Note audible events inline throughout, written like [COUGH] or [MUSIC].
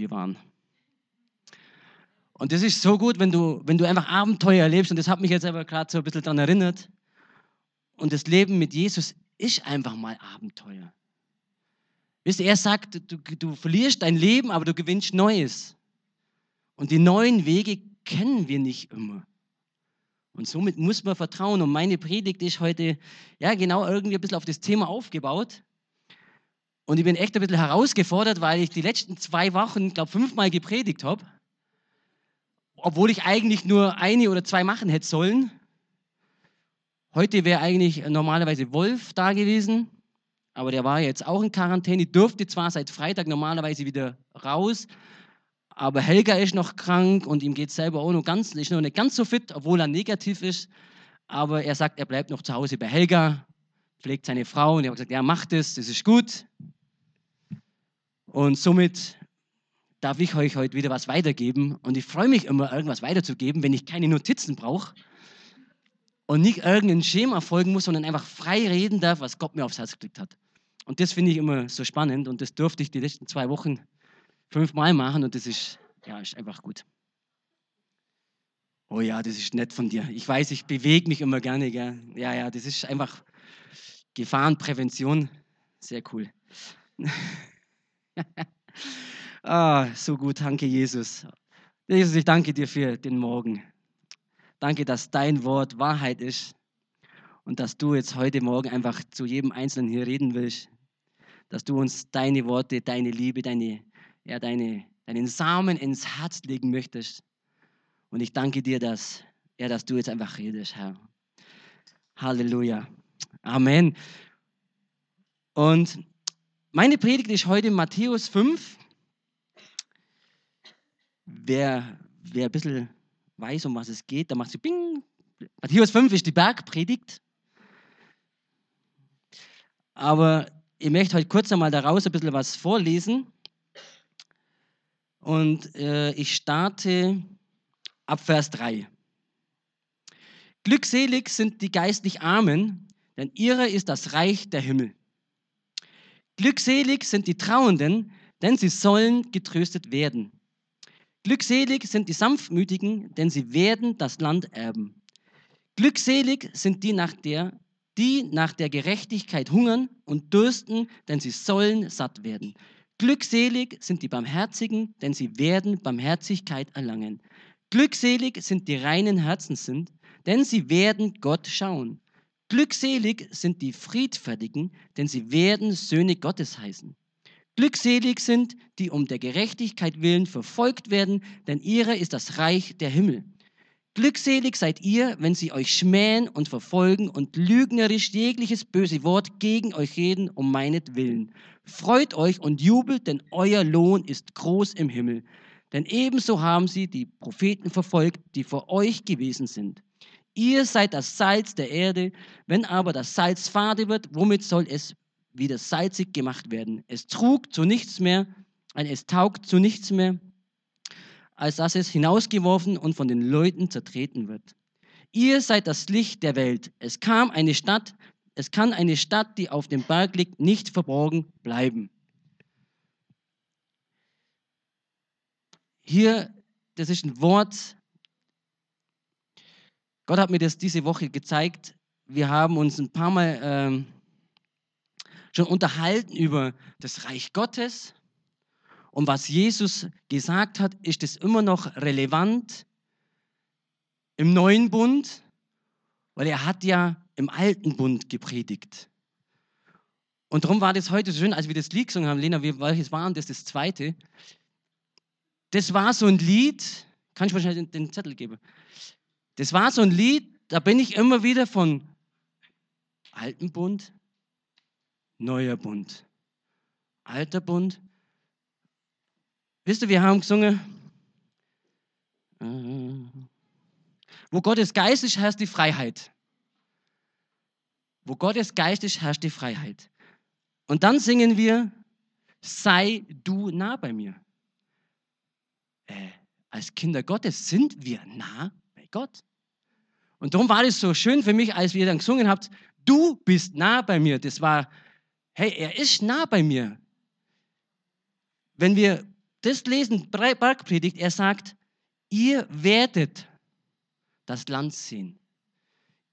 wir waren. Und das ist so gut, wenn du, wenn du einfach Abenteuer erlebst. Und das hat mich jetzt aber gerade so ein bisschen daran erinnert. Und das Leben mit Jesus ist einfach mal Abenteuer. Wisst ihr, er sagt, du, du verlierst dein Leben, aber du gewinnst Neues. Und die neuen Wege kennen wir nicht immer. Und somit muss man vertrauen. Und meine Predigt ist heute, ja, genau irgendwie ein bisschen auf das Thema aufgebaut. Und ich bin echt ein bisschen herausgefordert, weil ich die letzten zwei Wochen, glaube fünfmal gepredigt habe. Obwohl ich eigentlich nur eine oder zwei machen hätte sollen. Heute wäre eigentlich normalerweise Wolf da gewesen, aber der war jetzt auch in Quarantäne, durfte zwar seit Freitag normalerweise wieder raus, aber Helga ist noch krank und ihm geht selber auch noch ganz, ist noch nicht ganz so fit, obwohl er negativ ist. Aber er sagt, er bleibt noch zu Hause bei Helga, pflegt seine Frau und er hat gesagt, ja, macht es, das ist gut. Und somit darf ich euch heute wieder was weitergeben. Und ich freue mich immer, irgendwas weiterzugeben, wenn ich keine Notizen brauche und nicht irgendein Schema folgen muss, sondern einfach frei reden darf, was Gott mir aufs Herz geklickt hat. Und das finde ich immer so spannend und das durfte ich die letzten zwei Wochen fünfmal machen und das ist, ja, ist einfach gut. Oh ja, das ist nett von dir. Ich weiß, ich bewege mich immer gerne. Gell? Ja, ja, das ist einfach Gefahrenprävention. Sehr cool. [LAUGHS] [LAUGHS] ah, so gut, danke Jesus. Jesus, ich danke dir für den Morgen. Danke, dass dein Wort Wahrheit ist und dass du jetzt heute Morgen einfach zu jedem Einzelnen hier reden willst. Dass du uns deine Worte, deine Liebe, deine ja, deine, deinen Samen ins Herz legen möchtest. Und ich danke dir, dass, ja, dass du jetzt einfach redest, Herr. Halleluja. Amen. Und meine Predigt ist heute Matthäus 5. Wer, wer ein bisschen weiß, um was es geht, da macht sie Bing. Matthäus 5 ist die Bergpredigt. Aber ich möchte heute kurz einmal daraus ein bisschen was vorlesen. Und äh, ich starte ab Vers 3. Glückselig sind die geistlich Armen, denn ihrer ist das Reich der Himmel. Glückselig sind die Trauenden, denn sie sollen getröstet werden. Glückselig sind die Sanftmütigen, denn sie werden das Land erben. Glückselig sind die nach der, die nach der Gerechtigkeit hungern und dürsten, denn sie sollen satt werden. Glückselig sind die Barmherzigen, denn sie werden Barmherzigkeit erlangen. Glückselig sind die reinen Herzen sind, denn sie werden Gott schauen. Glückselig sind die Friedfertigen, denn sie werden Söhne Gottes heißen. Glückselig sind, die um der Gerechtigkeit willen verfolgt werden, denn ihrer ist das Reich der Himmel. Glückselig seid ihr, wenn sie euch schmähen und verfolgen und lügnerisch jegliches böse Wort gegen euch reden um meinetwillen. Freut euch und jubelt, denn euer Lohn ist groß im Himmel. Denn ebenso haben sie die Propheten verfolgt, die vor euch gewesen sind. Ihr seid das Salz der Erde. Wenn aber das Salz fade wird, womit soll es wieder salzig gemacht werden? Es trug zu nichts mehr, es taugt zu nichts mehr, als dass es hinausgeworfen und von den Leuten zertreten wird. Ihr seid das Licht der Welt. Es kam eine Stadt, es kann eine Stadt, die auf dem Berg liegt, nicht verborgen bleiben. Hier, das ist ein Wort. Gott hat mir das diese Woche gezeigt. Wir haben uns ein paar Mal ähm, schon unterhalten über das Reich Gottes. Und was Jesus gesagt hat, ist es immer noch relevant im neuen Bund, weil er hat ja im alten Bund gepredigt. Und darum war das heute so schön, als wir das Lied gesungen haben, Lena, welches war das, das zweite? Das war so ein Lied, kann ich wahrscheinlich den, den Zettel geben. Das war so ein Lied, da bin ich immer wieder von alten Bund, neuer Bund, alter Bund. Wisst ihr, wir haben gesungen, äh, wo Gottes Geist ist, herrscht die Freiheit. Wo Gottes Geist ist, herrscht die Freiheit. Und dann singen wir, sei du nah bei mir. Äh, als Kinder Gottes sind wir nah Gott. Und darum war es so schön für mich, als ihr dann gesungen habt, du bist nah bei mir. Das war, hey, er ist nah bei mir. Wenn wir das lesen, Bergpredigt, er sagt, ihr werdet das Land sehen.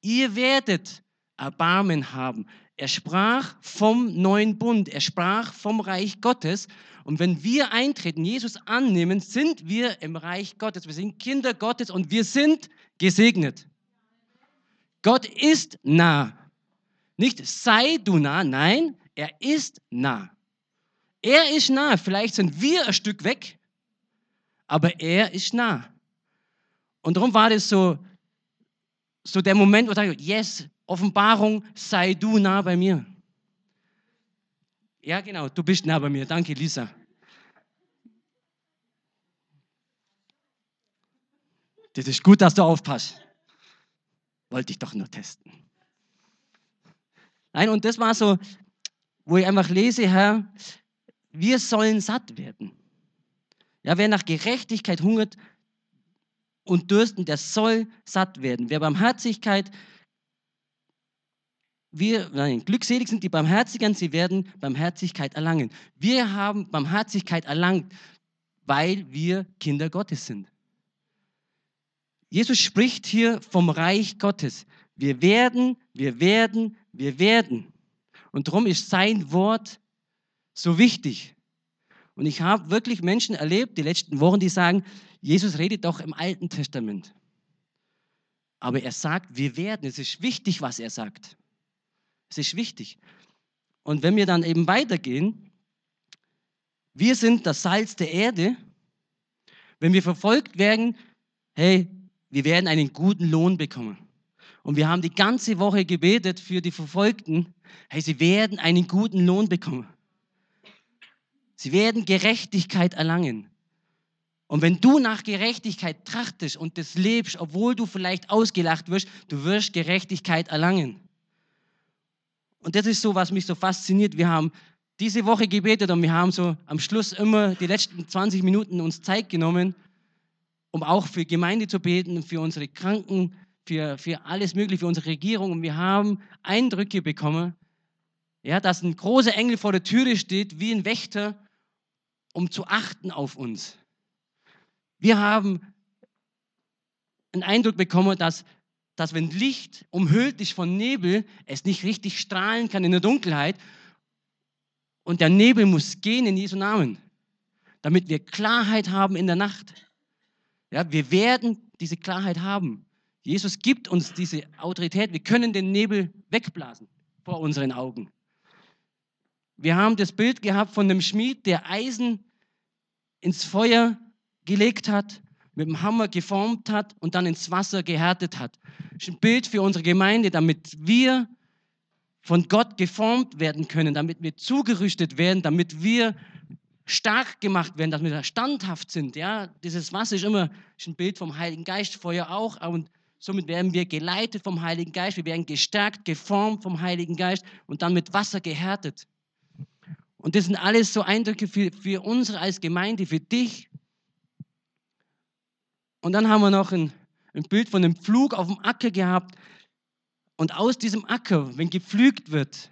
Ihr werdet Erbarmen haben. Er sprach vom neuen Bund, er sprach vom Reich Gottes. Und wenn wir eintreten, Jesus annehmen, sind wir im Reich Gottes. Wir sind Kinder Gottes und wir sind gesegnet. Gott ist nah. Nicht sei du nah, nein, er ist nah. Er ist nah. Vielleicht sind wir ein Stück weg, aber er ist nah. Und darum war das so, so der Moment, wo ich sage, yes, Offenbarung, sei du nah bei mir. Ja, genau, du bist nah bei mir. Danke, Lisa. Das ist gut, dass du aufpasst. Wollte ich doch nur testen. Nein, und das war so, wo ich einfach lese, Herr, wir sollen satt werden. Ja, wer nach Gerechtigkeit hungert und dürsten, der soll satt werden. Wer Barmherzigkeit wir, nein, glückselig sind die Barmherzigen, sie werden Barmherzigkeit erlangen. Wir haben Barmherzigkeit erlangt, weil wir Kinder Gottes sind. Jesus spricht hier vom Reich Gottes. Wir werden, wir werden, wir werden. Und darum ist sein Wort so wichtig. Und ich habe wirklich Menschen erlebt, die letzten Wochen, die sagen, Jesus redet doch im Alten Testament. Aber er sagt, wir werden. Es ist wichtig, was er sagt. Es ist wichtig. Und wenn wir dann eben weitergehen, wir sind das Salz der Erde. Wenn wir verfolgt werden, hey, wir werden einen guten Lohn bekommen. Und wir haben die ganze Woche gebetet für die Verfolgten, hey, sie werden einen guten Lohn bekommen. Sie werden Gerechtigkeit erlangen. Und wenn du nach Gerechtigkeit trachtest und das lebst, obwohl du vielleicht ausgelacht wirst, du wirst Gerechtigkeit erlangen. Und das ist so, was mich so fasziniert. Wir haben diese Woche gebetet und wir haben so am Schluss immer die letzten 20 Minuten uns Zeit genommen, um auch für Gemeinde zu beten, für unsere Kranken, für, für alles Mögliche, für unsere Regierung. Und wir haben Eindrücke bekommen, ja, dass ein großer Engel vor der Türe steht, wie ein Wächter, um zu achten auf uns. Wir haben einen Eindruck bekommen, dass dass wenn Licht umhüllt ist von Nebel, es nicht richtig strahlen kann in der Dunkelheit. Und der Nebel muss gehen in Jesu Namen, damit wir Klarheit haben in der Nacht. Ja, wir werden diese Klarheit haben. Jesus gibt uns diese Autorität. Wir können den Nebel wegblasen vor unseren Augen. Wir haben das Bild gehabt von einem Schmied, der Eisen ins Feuer gelegt hat mit dem Hammer geformt hat und dann ins Wasser gehärtet hat. Das ist ein Bild für unsere Gemeinde, damit wir von Gott geformt werden können, damit wir zugerüstet werden, damit wir stark gemacht werden, dass wir standhaft sind. Ja, dieses Wasser ist immer ist ein Bild vom Heiligen Geist, Feuer auch. Und somit werden wir geleitet vom Heiligen Geist. Wir werden gestärkt, geformt vom Heiligen Geist und dann mit Wasser gehärtet. Und das sind alles so Eindrücke für, für unsere als Gemeinde, für dich, und dann haben wir noch ein, ein Bild von einem Pflug auf dem Acker gehabt. Und aus diesem Acker, wenn gepflügt wird,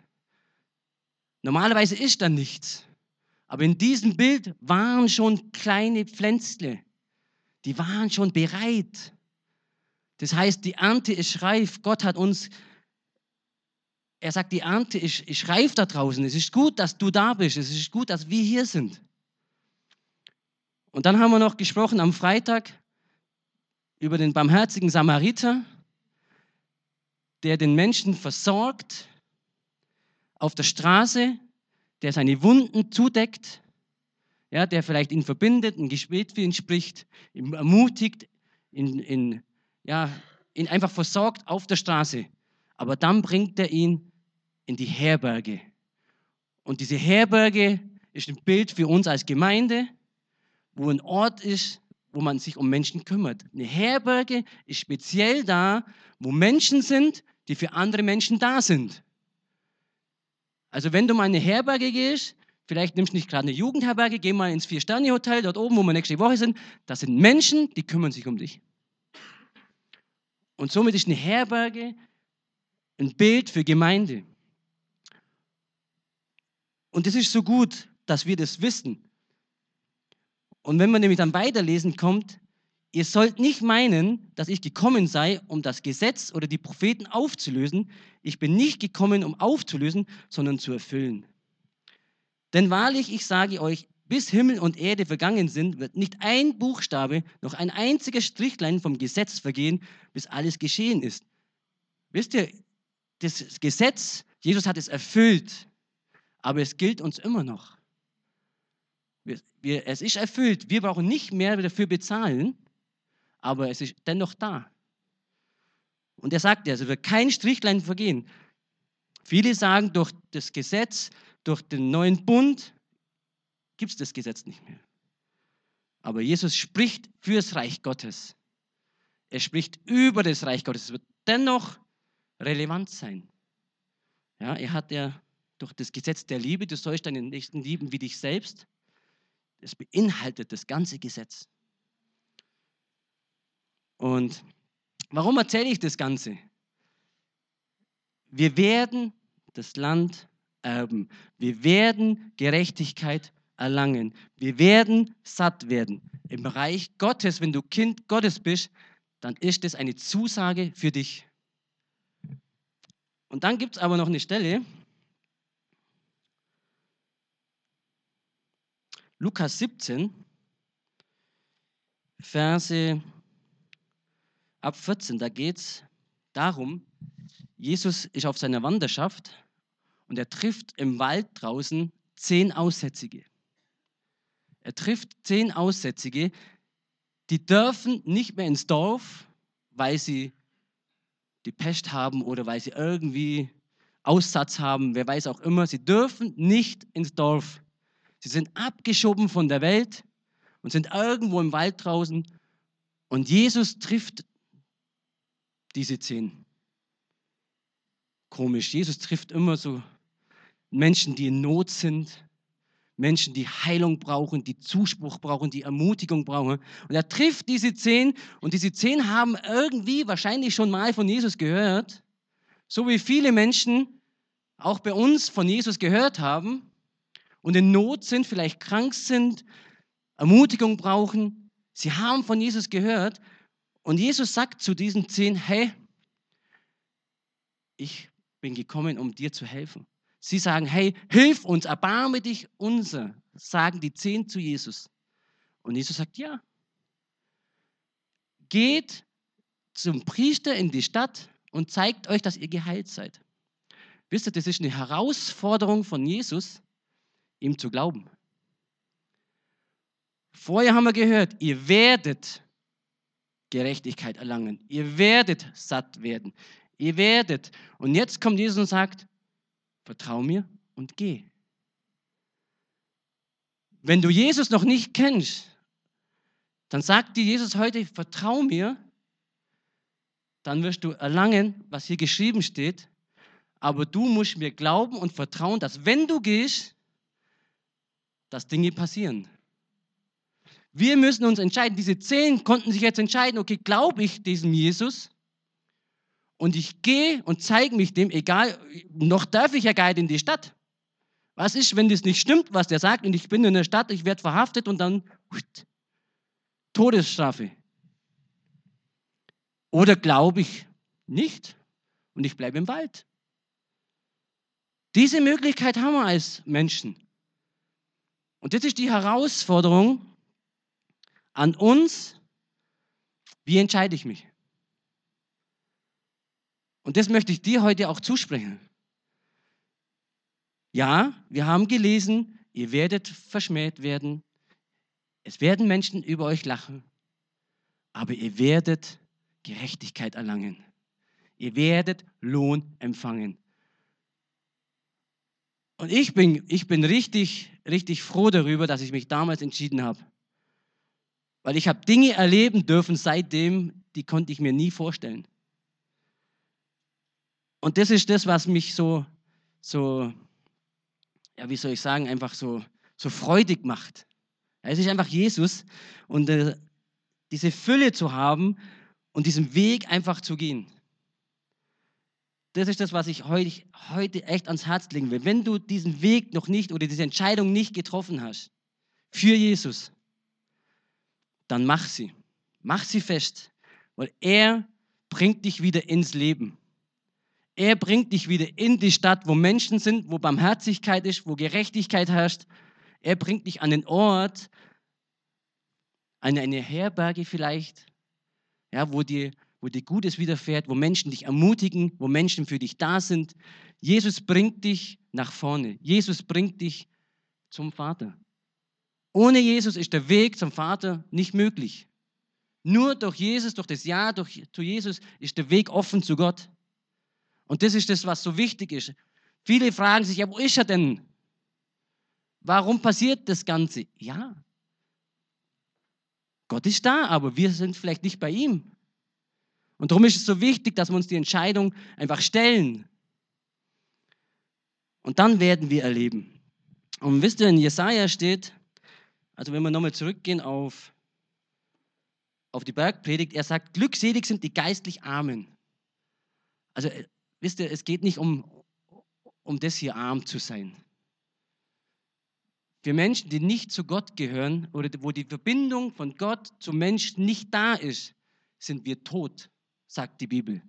normalerweise ist da nichts. Aber in diesem Bild waren schon kleine Pflänzle. Die waren schon bereit. Das heißt, die Ernte ist reif. Gott hat uns, er sagt, die Ernte ist, ist reif da draußen. Es ist gut, dass du da bist. Es ist gut, dass wir hier sind. Und dann haben wir noch gesprochen am Freitag über den barmherzigen Samariter, der den Menschen versorgt auf der Straße, der seine Wunden zudeckt, ja, der vielleicht ihn verbindet, ein Gebet für ihn spricht, ihn ermutigt, ihn, ihn, ja, ihn einfach versorgt auf der Straße. Aber dann bringt er ihn in die Herberge. Und diese Herberge ist ein Bild für uns als Gemeinde, wo ein Ort ist, wo man sich um Menschen kümmert. Eine Herberge ist speziell da, wo Menschen sind, die für andere Menschen da sind. Also wenn du mal in eine Herberge gehst, vielleicht nimmst du nicht gerade eine Jugendherberge, geh mal ins Vier-Sterne-Hotel, dort oben, wo wir nächste Woche sind, das sind Menschen, die kümmern sich um dich. Und somit ist eine Herberge ein Bild für Gemeinde. Und es ist so gut, dass wir das wissen. Und wenn man nämlich dann weiterlesen kommt, ihr sollt nicht meinen, dass ich gekommen sei, um das Gesetz oder die Propheten aufzulösen. Ich bin nicht gekommen, um aufzulösen, sondern zu erfüllen. Denn wahrlich, ich sage euch, bis Himmel und Erde vergangen sind, wird nicht ein Buchstabe, noch ein einziges Strichlein vom Gesetz vergehen, bis alles geschehen ist. Wisst ihr, das Gesetz, Jesus hat es erfüllt, aber es gilt uns immer noch. Wir, wir, es ist erfüllt, wir brauchen nicht mehr dafür bezahlen, aber es ist dennoch da. Und er sagt ja, es wird kein Strichlein vergehen. Viele sagen, durch das Gesetz, durch den neuen Bund gibt es das Gesetz nicht mehr. Aber Jesus spricht fürs Reich Gottes. Er spricht über das Reich Gottes. Es wird dennoch relevant sein. Ja, er hat ja durch das Gesetz der Liebe, du sollst deinen Nächsten lieben wie dich selbst. Das beinhaltet das ganze Gesetz. Und warum erzähle ich das Ganze? Wir werden das Land erben. Wir werden Gerechtigkeit erlangen. Wir werden satt werden. Im Reich Gottes, wenn du Kind Gottes bist, dann ist es eine Zusage für dich. Und dann gibt es aber noch eine Stelle, Lukas 17, Verse ab 14, da geht es darum, Jesus ist auf seiner Wanderschaft und er trifft im Wald draußen zehn Aussätzige. Er trifft zehn Aussätzige, die dürfen nicht mehr ins Dorf, weil sie die Pest haben oder weil sie irgendwie Aussatz haben, wer weiß auch immer. Sie dürfen nicht ins Dorf. Sie sind abgeschoben von der Welt und sind irgendwo im Wald draußen. Und Jesus trifft diese zehn. Komisch, Jesus trifft immer so Menschen, die in Not sind, Menschen, die Heilung brauchen, die Zuspruch brauchen, die Ermutigung brauchen. Und er trifft diese zehn und diese zehn haben irgendwie wahrscheinlich schon mal von Jesus gehört, so wie viele Menschen auch bei uns von Jesus gehört haben und in Not sind, vielleicht krank sind, Ermutigung brauchen. Sie haben von Jesus gehört und Jesus sagt zu diesen zehn, hey, ich bin gekommen, um dir zu helfen. Sie sagen, hey, hilf uns, erbarme dich unser, sagen die zehn zu Jesus. Und Jesus sagt, ja. Geht zum Priester in die Stadt und zeigt euch, dass ihr geheilt seid. Wisst ihr, das ist eine Herausforderung von Jesus, ihm zu glauben. Vorher haben wir gehört, ihr werdet Gerechtigkeit erlangen. Ihr werdet satt werden. Ihr werdet. Und jetzt kommt Jesus und sagt, Vertrau mir und geh. Wenn du Jesus noch nicht kennst, dann sagt dir Jesus heute, vertrau mir, dann wirst du erlangen, was hier geschrieben steht. Aber du musst mir glauben und vertrauen, dass wenn du gehst, dass Dinge passieren. Wir müssen uns entscheiden. Diese zehn konnten sich jetzt entscheiden, okay, glaube ich diesem Jesus und ich gehe und zeige mich dem, egal, noch darf ich ja gar nicht in die Stadt. Was ist, wenn das nicht stimmt, was der sagt und ich bin in der Stadt, ich werde verhaftet und dann Todesstrafe? Oder glaube ich nicht und ich bleibe im Wald? Diese Möglichkeit haben wir als Menschen. Und das ist die Herausforderung an uns. Wie entscheide ich mich? Und das möchte ich dir heute auch zusprechen. Ja, wir haben gelesen, ihr werdet verschmäht werden. Es werden Menschen über euch lachen. Aber ihr werdet Gerechtigkeit erlangen. Ihr werdet Lohn empfangen. Und ich bin, ich bin richtig, richtig froh darüber, dass ich mich damals entschieden habe. Weil ich habe Dinge erleben dürfen seitdem, die konnte ich mir nie vorstellen. Und das ist das, was mich so, so ja, wie soll ich sagen, einfach so, so freudig macht. es ist einfach Jesus und äh, diese Fülle zu haben und diesen Weg einfach zu gehen. Das ist das, was ich heute, heute echt ans Herz legen will. Wenn du diesen Weg noch nicht oder diese Entscheidung nicht getroffen hast für Jesus, dann mach sie. Mach sie fest, weil er bringt dich wieder ins Leben. Er bringt dich wieder in die Stadt, wo Menschen sind, wo Barmherzigkeit ist, wo Gerechtigkeit herrscht. Er bringt dich an den Ort, an eine Herberge vielleicht, ja, wo dir, wo dir Gutes widerfährt, wo Menschen dich ermutigen, wo Menschen für dich da sind. Jesus bringt dich nach vorne. Jesus bringt dich zum Vater. Ohne Jesus ist der Weg zum Vater nicht möglich. Nur durch Jesus, durch das Ja durch, zu Jesus ist der Weg offen zu Gott. Und das ist das, was so wichtig ist. Viele fragen sich, ja, wo ist er denn? Warum passiert das Ganze? Ja, Gott ist da, aber wir sind vielleicht nicht bei ihm. Und darum ist es so wichtig, dass wir uns die Entscheidung einfach stellen. Und dann werden wir erleben. Und wisst ihr, in Jesaja steht, also wenn wir nochmal zurückgehen auf, auf die Bergpredigt, er sagt, glückselig sind die geistlich Armen. Also äh, wisst ihr, es geht nicht um, um das hier arm zu sein. Für Menschen, die nicht zu Gott gehören oder wo die Verbindung von Gott zum Menschen nicht da ist, sind wir tot, sagt die Bibel.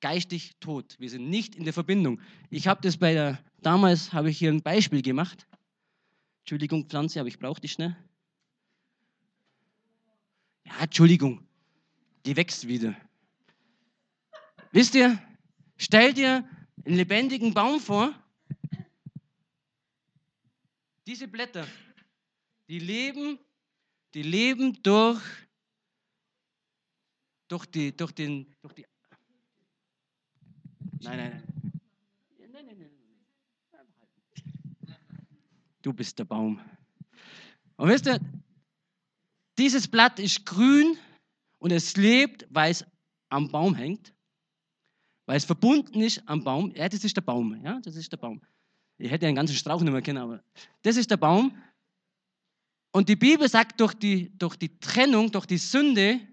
Geistig tot. Wir sind nicht in der Verbindung. Ich habe das bei der, damals habe ich hier ein Beispiel gemacht. Entschuldigung, Pflanze, aber ich brauche die schnell. Ja, Entschuldigung, die wächst wieder. Wisst ihr, stell dir einen lebendigen Baum vor. Diese Blätter, die leben, die leben durch, durch, die, durch den, durch die. Nein, nein, nein. nein, nein, nein. Du bist der Baum. Und wisst ihr, dieses Blatt ist grün und es lebt, weil es am Baum hängt, weil es verbunden ist am Baum. Ja, das ist der Baum. Ja, das ist der Baum. Ich hätte einen ganzen Strauch nicht mehr kennen, aber das ist der Baum. Und die Bibel sagt, durch die, durch die Trennung, durch die Sünde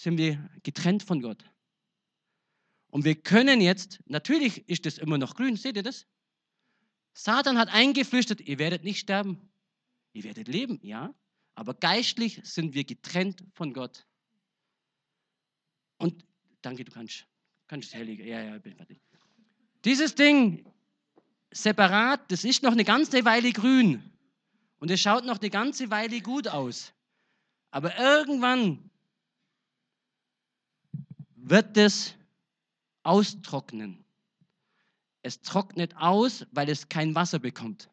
sind wir getrennt von Gott. Und wir können jetzt, natürlich ist das immer noch grün, seht ihr das? Satan hat eingeflüstert, ihr werdet nicht sterben, ihr werdet leben, ja, aber geistlich sind wir getrennt von Gott. Und danke, du kannst, kannst es herlegen. Ja, ja, ich bin fertig. Dieses Ding separat, das ist noch eine ganze Weile grün und es schaut noch eine ganze Weile gut aus. Aber irgendwann wird es austrocknen. Es trocknet aus, weil es kein Wasser bekommt.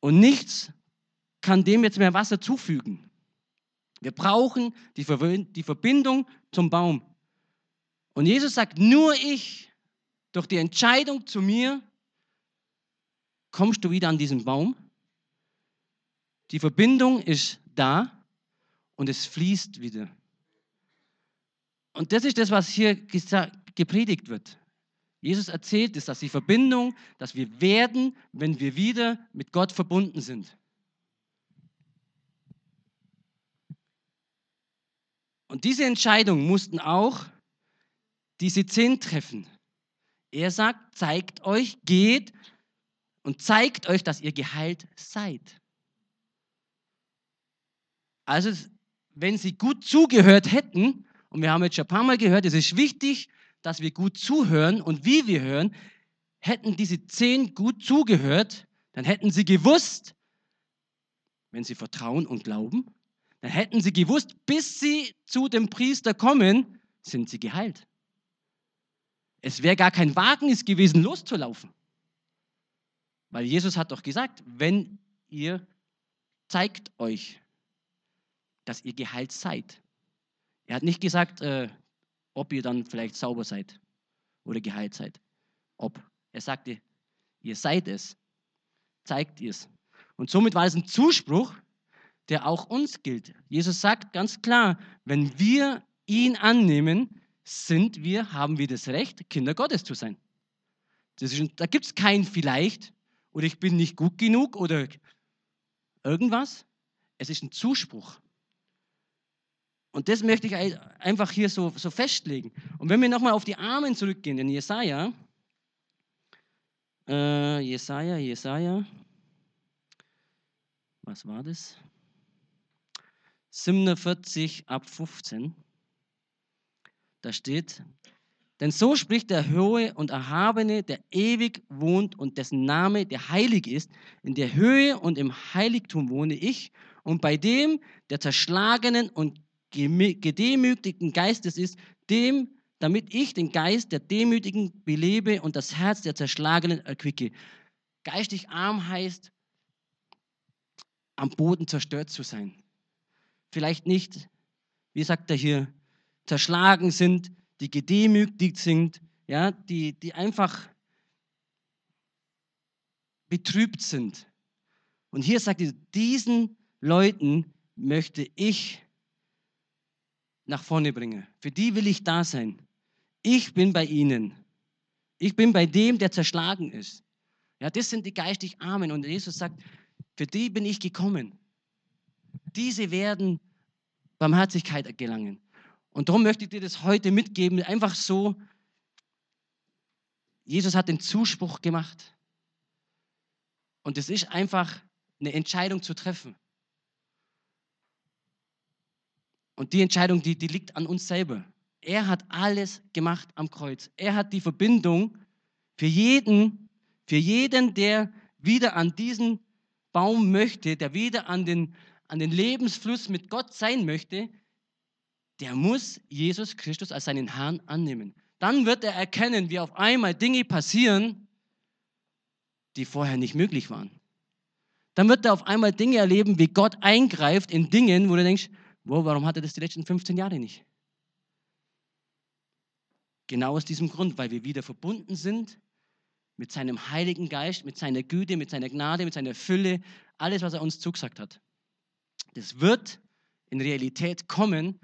Und nichts kann dem jetzt mehr Wasser zufügen. Wir brauchen die, Verbindung zum Baum. Und Jesus sagt, nur ich, durch die Entscheidung zu mir, kommst du wieder an diesen Baum. Die Verbindung ist da und es fließt wieder. Und das ist das, was hier gepredigt wird. Jesus erzählt es, dass die Verbindung, dass wir werden, wenn wir wieder mit Gott verbunden sind. Und diese Entscheidung mussten auch diese zehn treffen. Er sagt, zeigt euch, geht und zeigt euch, dass ihr geheilt seid. Also, wenn sie gut zugehört hätten, und wir haben jetzt schon ein paar Mal gehört, es ist wichtig, dass wir gut zuhören und wie wir hören, hätten diese zehn gut zugehört, dann hätten sie gewusst, wenn sie vertrauen und glauben, dann hätten sie gewusst, bis sie zu dem Priester kommen, sind sie geheilt. Es wäre gar kein Wagnis gewesen, loszulaufen. Weil Jesus hat doch gesagt, wenn ihr zeigt euch, dass ihr geheilt seid. Er hat nicht gesagt, äh, ob ihr dann vielleicht sauber seid oder geheilt seid. Ob. Er sagte, ihr seid es, zeigt ihr es. Und somit war es ein Zuspruch, der auch uns gilt. Jesus sagt ganz klar, wenn wir ihn annehmen, sind wir, haben wir das Recht, Kinder Gottes zu sein. Ist, da gibt es kein vielleicht oder ich bin nicht gut genug oder irgendwas. Es ist ein Zuspruch. Und das möchte ich einfach hier so, so festlegen. Und wenn wir nochmal auf die Armen zurückgehen, in Jesaja, äh, Jesaja, Jesaja, was war das? 47 ab 15. Da steht, denn so spricht der Hohe und Erhabene, der ewig wohnt und dessen Name der heilig ist. In der Höhe und im Heiligtum wohne ich und bei dem, der zerschlagenen und gedemütigten Geistes ist, dem, damit ich den Geist der Demütigen belebe und das Herz der Zerschlagenen erquicke. Geistig arm heißt, am Boden zerstört zu sein. Vielleicht nicht, wie sagt er hier, zerschlagen sind, die gedemütigt sind, ja, die, die einfach betrübt sind. Und hier sagt er, diesen Leuten möchte ich nach vorne bringen. Für die will ich da sein. Ich bin bei ihnen. Ich bin bei dem, der zerschlagen ist. Ja, das sind die geistig Armen. Und Jesus sagt, für die bin ich gekommen. Diese werden Barmherzigkeit gelangen. Und darum möchte ich dir das heute mitgeben, einfach so. Jesus hat den Zuspruch gemacht. Und es ist einfach eine Entscheidung zu treffen. Und die Entscheidung, die, die liegt an uns selber. Er hat alles gemacht am Kreuz. Er hat die Verbindung für jeden, für jeden, der wieder an diesen Baum möchte, der wieder an den, an den Lebensfluss mit Gott sein möchte, der muss Jesus Christus als seinen Herrn annehmen. Dann wird er erkennen, wie auf einmal Dinge passieren, die vorher nicht möglich waren. Dann wird er auf einmal Dinge erleben, wie Gott eingreift in Dingen, wo du denkst, wo, warum hat er das die letzten 15 Jahre nicht? Genau aus diesem Grund, weil wir wieder verbunden sind mit seinem Heiligen Geist, mit seiner Güte, mit seiner Gnade, mit seiner Fülle, alles, was er uns zugesagt hat. Das wird in Realität kommen,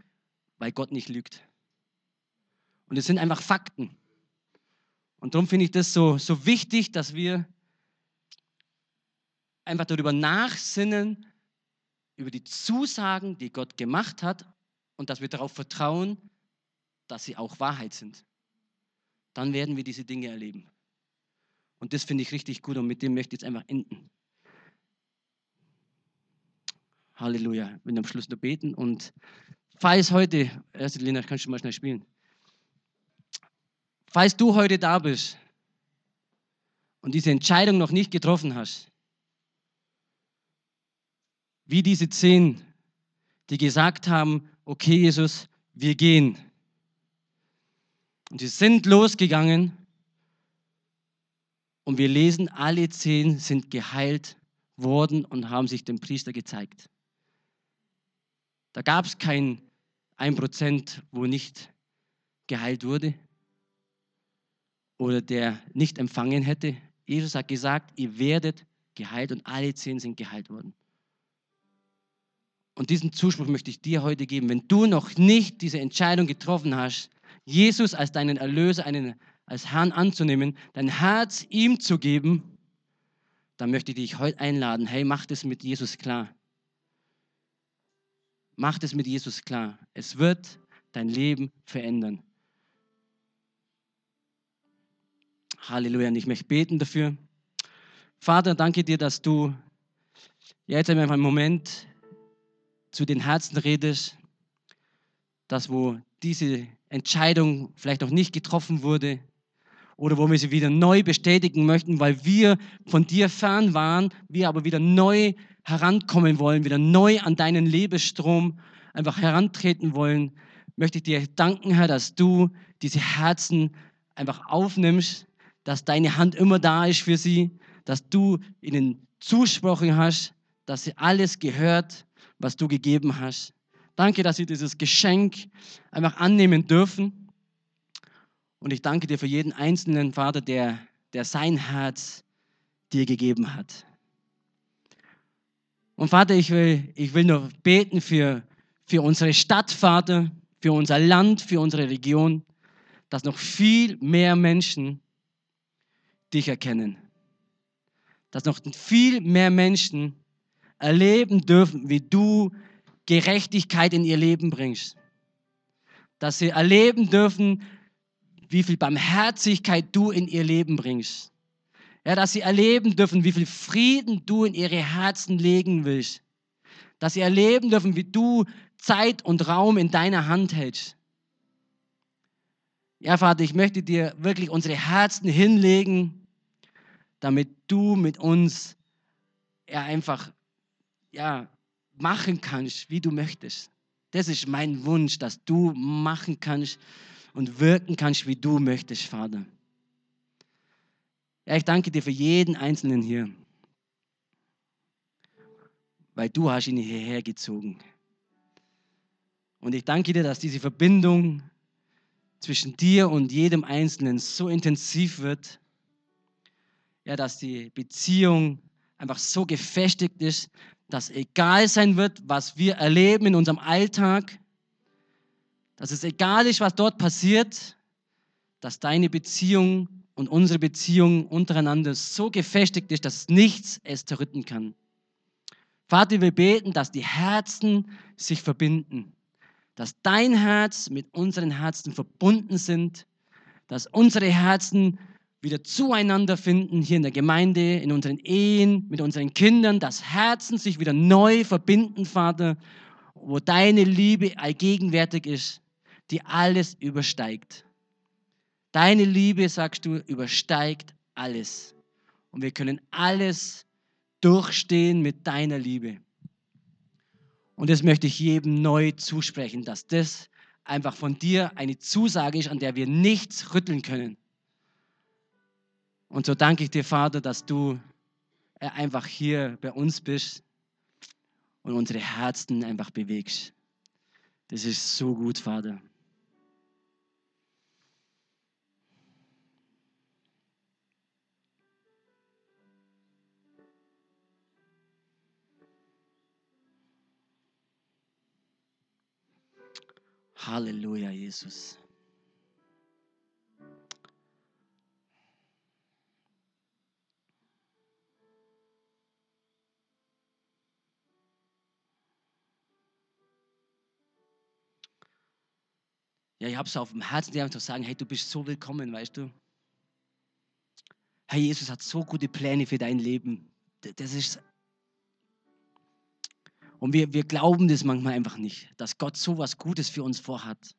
weil Gott nicht lügt. Und es sind einfach Fakten. Und darum finde ich das so, so wichtig, dass wir einfach darüber nachsinnen, über die Zusagen, die Gott gemacht hat und dass wir darauf vertrauen, dass sie auch Wahrheit sind. Dann werden wir diese Dinge erleben. Und das finde ich richtig gut und mit dem möchte ich jetzt einfach enden. Halleluja. Wir werden am Schluss nur beten und Falls heute, erste Lena, kannst du mal schnell spielen. Falls du heute da bist und diese Entscheidung noch nicht getroffen hast, wie diese zehn, die gesagt haben, okay Jesus, wir gehen. Und sie sind losgegangen und wir lesen, alle zehn sind geheilt worden und haben sich dem Priester gezeigt. Da gab es kein ein Prozent, wo nicht geheilt wurde oder der nicht empfangen hätte. Jesus hat gesagt, ihr werdet geheilt und alle zehn sind geheilt worden. Und diesen Zuspruch möchte ich dir heute geben. Wenn du noch nicht diese Entscheidung getroffen hast, Jesus als deinen Erlöser, einen, als Herrn anzunehmen, dein Herz ihm zu geben, dann möchte ich dich heute einladen, hey, mach das mit Jesus klar. Mach es mit Jesus klar. Es wird dein Leben verändern. Halleluja. Und ich möchte beten dafür. Vater, danke dir, dass du jetzt einfach einen Moment zu den Herzen redest, dass wo diese Entscheidung vielleicht noch nicht getroffen wurde oder wo wir sie wieder neu bestätigen möchten, weil wir von dir fern waren, wir aber wieder neu herankommen wollen, wieder neu an deinen Lebensstrom einfach herantreten wollen, möchte ich dir danken, Herr, dass du diese Herzen einfach aufnimmst, dass deine Hand immer da ist für sie, dass du ihnen zusprochen hast, dass sie alles gehört, was du gegeben hast. Danke, dass sie dieses Geschenk einfach annehmen dürfen. Und ich danke dir für jeden einzelnen Vater, der, der sein Herz dir gegeben hat. Und Vater, ich will, ich will nur beten für, für unsere Stadt, Vater, für unser Land, für unsere Region, dass noch viel mehr Menschen dich erkennen. Dass noch viel mehr Menschen erleben dürfen, wie du Gerechtigkeit in ihr Leben bringst. Dass sie erleben dürfen, wie viel Barmherzigkeit du in ihr Leben bringst. Ja, dass sie erleben dürfen, wie viel Frieden du in ihre Herzen legen willst. Dass sie erleben dürfen, wie du Zeit und Raum in deiner Hand hältst. Ja, Vater, ich möchte dir wirklich unsere Herzen hinlegen, damit du mit uns ja einfach ja, machen kannst, wie du möchtest. Das ist mein Wunsch, dass du machen kannst und wirken kannst, wie du möchtest, Vater. Ja, ich danke dir für jeden Einzelnen hier, weil du hast ihn hierher gezogen. Und ich danke dir, dass diese Verbindung zwischen dir und jedem Einzelnen so intensiv wird, ja, dass die Beziehung einfach so gefestigt ist, dass egal sein wird, was wir erleben in unserem Alltag, dass es egal ist, was dort passiert, dass deine Beziehung und unsere Beziehung untereinander so gefestigt ist, dass nichts es zerrütten kann. Vater, wir beten, dass die Herzen sich verbinden, dass dein Herz mit unseren Herzen verbunden sind, dass unsere Herzen wieder zueinander finden hier in der Gemeinde, in unseren Ehen, mit unseren Kindern, dass Herzen sich wieder neu verbinden, Vater, wo deine Liebe allgegenwärtig ist, die alles übersteigt. Deine Liebe, sagst du, übersteigt alles. Und wir können alles durchstehen mit deiner Liebe. Und das möchte ich jedem neu zusprechen, dass das einfach von dir eine Zusage ist, an der wir nichts rütteln können. Und so danke ich dir, Vater, dass du äh, einfach hier bei uns bist und unsere Herzen einfach bewegst. Das ist so gut, Vater. Halleluja, Jesus. Ja, ich habe es auf dem Herzen, dir einfach sagen, hey, du bist so willkommen, weißt du. Hey, Jesus hat so gute Pläne für dein Leben. Das ist. Und wir, wir glauben das manchmal einfach nicht, dass Gott so was Gutes für uns vorhat.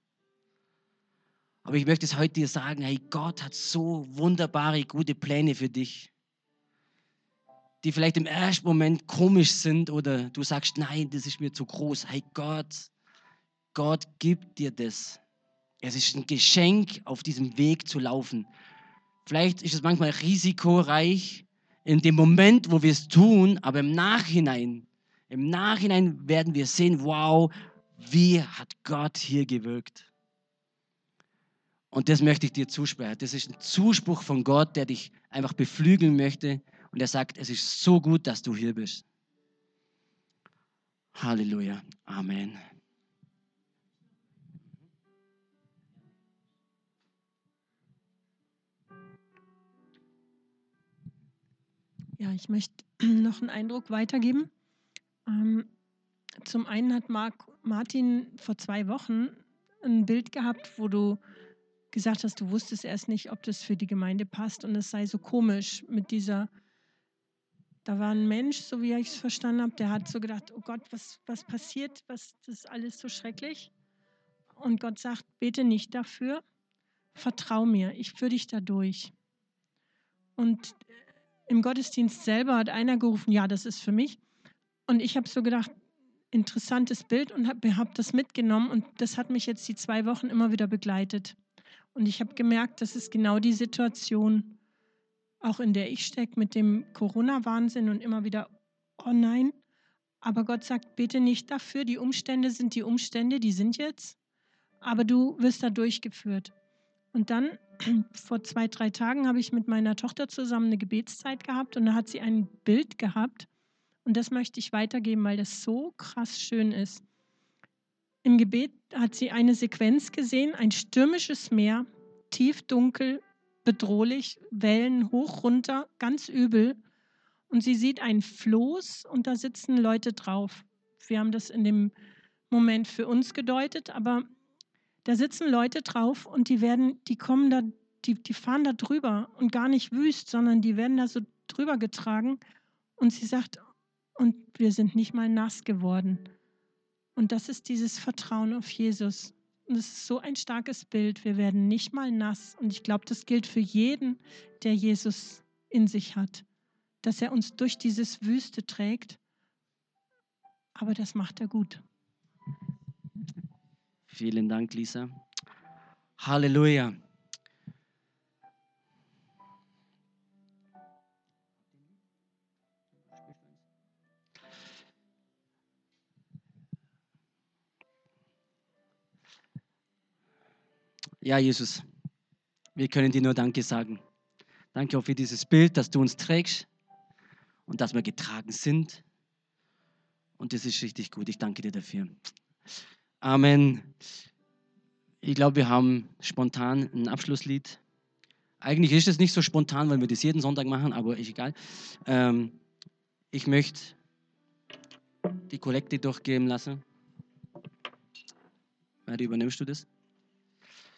Aber ich möchte es heute dir sagen, hey, Gott hat so wunderbare, gute Pläne für dich, die vielleicht im ersten Moment komisch sind oder du sagst, nein, das ist mir zu groß. Hey, Gott, Gott gibt dir das. Es ist ein Geschenk, auf diesem Weg zu laufen. Vielleicht ist es manchmal risikoreich in dem Moment, wo wir es tun, aber im Nachhinein, im Nachhinein werden wir sehen, wow, wie hat Gott hier gewirkt. Und das möchte ich dir zusprechen. Das ist ein Zuspruch von Gott, der dich einfach beflügeln möchte. Und er sagt, es ist so gut, dass du hier bist. Halleluja. Amen. Ja, ich möchte [CLEARS THROAT] noch einen Eindruck weitergeben. Ähm, zum einen hat Mark, Martin vor zwei Wochen ein Bild gehabt, wo du gesagt hast, du wusstest erst nicht, ob das für die Gemeinde passt und es sei so komisch mit dieser, da war ein Mensch, so wie ich es verstanden habe, der hat so gedacht, oh Gott, was, was passiert, was, das ist alles so schrecklich. Und Gott sagt, bete nicht dafür, vertrau mir, ich führe dich da durch. Und im Gottesdienst selber hat einer gerufen, ja, das ist für mich. Und ich habe so gedacht, interessantes Bild und habe hab das mitgenommen und das hat mich jetzt die zwei Wochen immer wieder begleitet. Und ich habe gemerkt, das ist genau die Situation, auch in der ich stecke, mit dem Corona-Wahnsinn und immer wieder, oh nein. Aber Gott sagt, bete nicht dafür, die Umstände sind die Umstände, die sind jetzt, aber du wirst da durchgeführt. Und dann vor zwei, drei Tagen habe ich mit meiner Tochter zusammen eine Gebetszeit gehabt und da hat sie ein Bild gehabt und das möchte ich weitergeben, weil das so krass schön ist. Im Gebet hat sie eine Sequenz gesehen, ein stürmisches Meer, tief dunkel, bedrohlich, Wellen hoch runter, ganz übel. Und sie sieht ein Floß und da sitzen Leute drauf. Wir haben das in dem Moment für uns gedeutet, aber da sitzen Leute drauf und die werden, die kommen da die, die fahren da drüber und gar nicht wüst, sondern die werden da so drüber getragen. Und sie sagt, und wir sind nicht mal nass geworden. Und das ist dieses Vertrauen auf Jesus. Und es ist so ein starkes Bild. Wir werden nicht mal nass. Und ich glaube, das gilt für jeden, der Jesus in sich hat, dass er uns durch dieses Wüste trägt. Aber das macht er gut. Vielen Dank, Lisa. Halleluja. Ja, Jesus, wir können dir nur Danke sagen. Danke auch für dieses Bild, dass du uns trägst und dass wir getragen sind. Und das ist richtig gut. Ich danke dir dafür. Amen. Ich glaube, wir haben spontan ein Abschlusslied. Eigentlich ist es nicht so spontan, weil wir das jeden Sonntag machen, aber ist egal. Ähm, ich möchte die Kollekte durchgeben lassen. Warte, übernimmst du das?